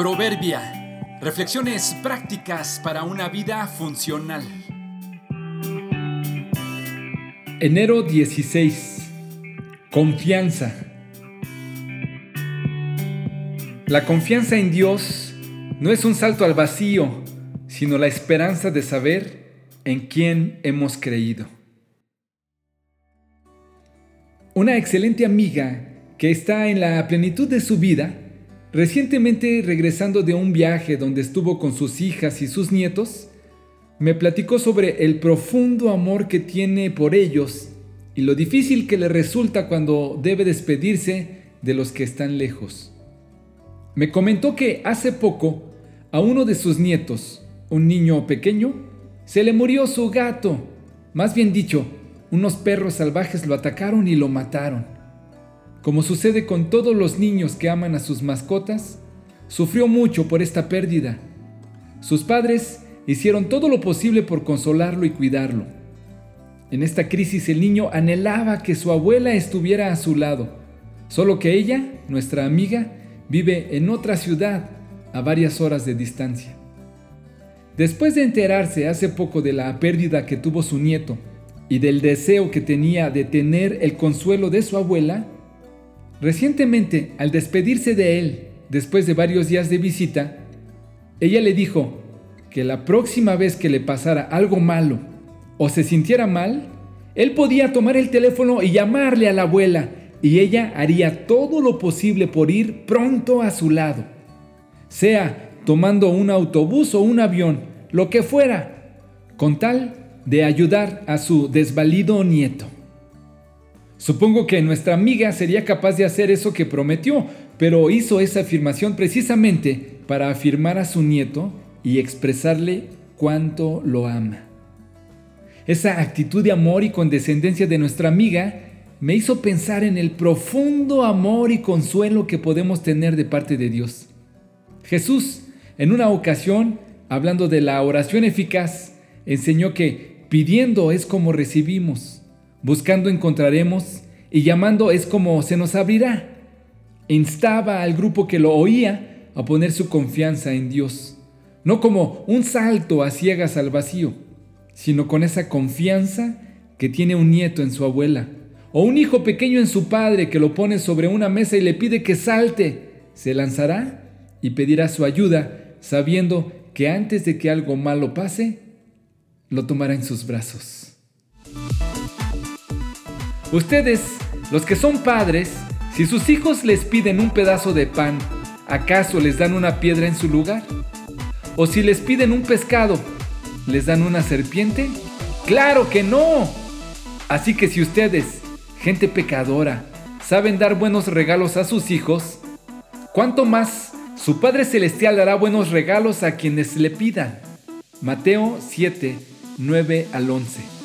Proverbia. Reflexiones prácticas para una vida funcional. Enero 16. Confianza. La confianza en Dios no es un salto al vacío, sino la esperanza de saber en quién hemos creído. Una excelente amiga que está en la plenitud de su vida Recientemente, regresando de un viaje donde estuvo con sus hijas y sus nietos, me platicó sobre el profundo amor que tiene por ellos y lo difícil que le resulta cuando debe despedirse de los que están lejos. Me comentó que hace poco a uno de sus nietos, un niño pequeño, se le murió su gato. Más bien dicho, unos perros salvajes lo atacaron y lo mataron. Como sucede con todos los niños que aman a sus mascotas, sufrió mucho por esta pérdida. Sus padres hicieron todo lo posible por consolarlo y cuidarlo. En esta crisis el niño anhelaba que su abuela estuviera a su lado, solo que ella, nuestra amiga, vive en otra ciudad a varias horas de distancia. Después de enterarse hace poco de la pérdida que tuvo su nieto y del deseo que tenía de tener el consuelo de su abuela, Recientemente, al despedirse de él, después de varios días de visita, ella le dijo que la próxima vez que le pasara algo malo o se sintiera mal, él podía tomar el teléfono y llamarle a la abuela y ella haría todo lo posible por ir pronto a su lado, sea tomando un autobús o un avión, lo que fuera, con tal de ayudar a su desvalido nieto. Supongo que nuestra amiga sería capaz de hacer eso que prometió, pero hizo esa afirmación precisamente para afirmar a su nieto y expresarle cuánto lo ama. Esa actitud de amor y condescendencia de nuestra amiga me hizo pensar en el profundo amor y consuelo que podemos tener de parte de Dios. Jesús, en una ocasión, hablando de la oración eficaz, enseñó que pidiendo es como recibimos. Buscando encontraremos y llamando es como se nos abrirá. Instaba al grupo que lo oía a poner su confianza en Dios, no como un salto a ciegas al vacío, sino con esa confianza que tiene un nieto en su abuela, o un hijo pequeño en su padre que lo pone sobre una mesa y le pide que salte, se lanzará y pedirá su ayuda, sabiendo que antes de que algo malo pase, lo tomará en sus brazos. Ustedes, los que son padres, si sus hijos les piden un pedazo de pan, ¿acaso les dan una piedra en su lugar? ¿O si les piden un pescado, les dan una serpiente? ¡Claro que no! Así que si ustedes, gente pecadora, saben dar buenos regalos a sus hijos, ¿cuánto más su Padre Celestial dará buenos regalos a quienes le pidan? Mateo 7, 9 al 11.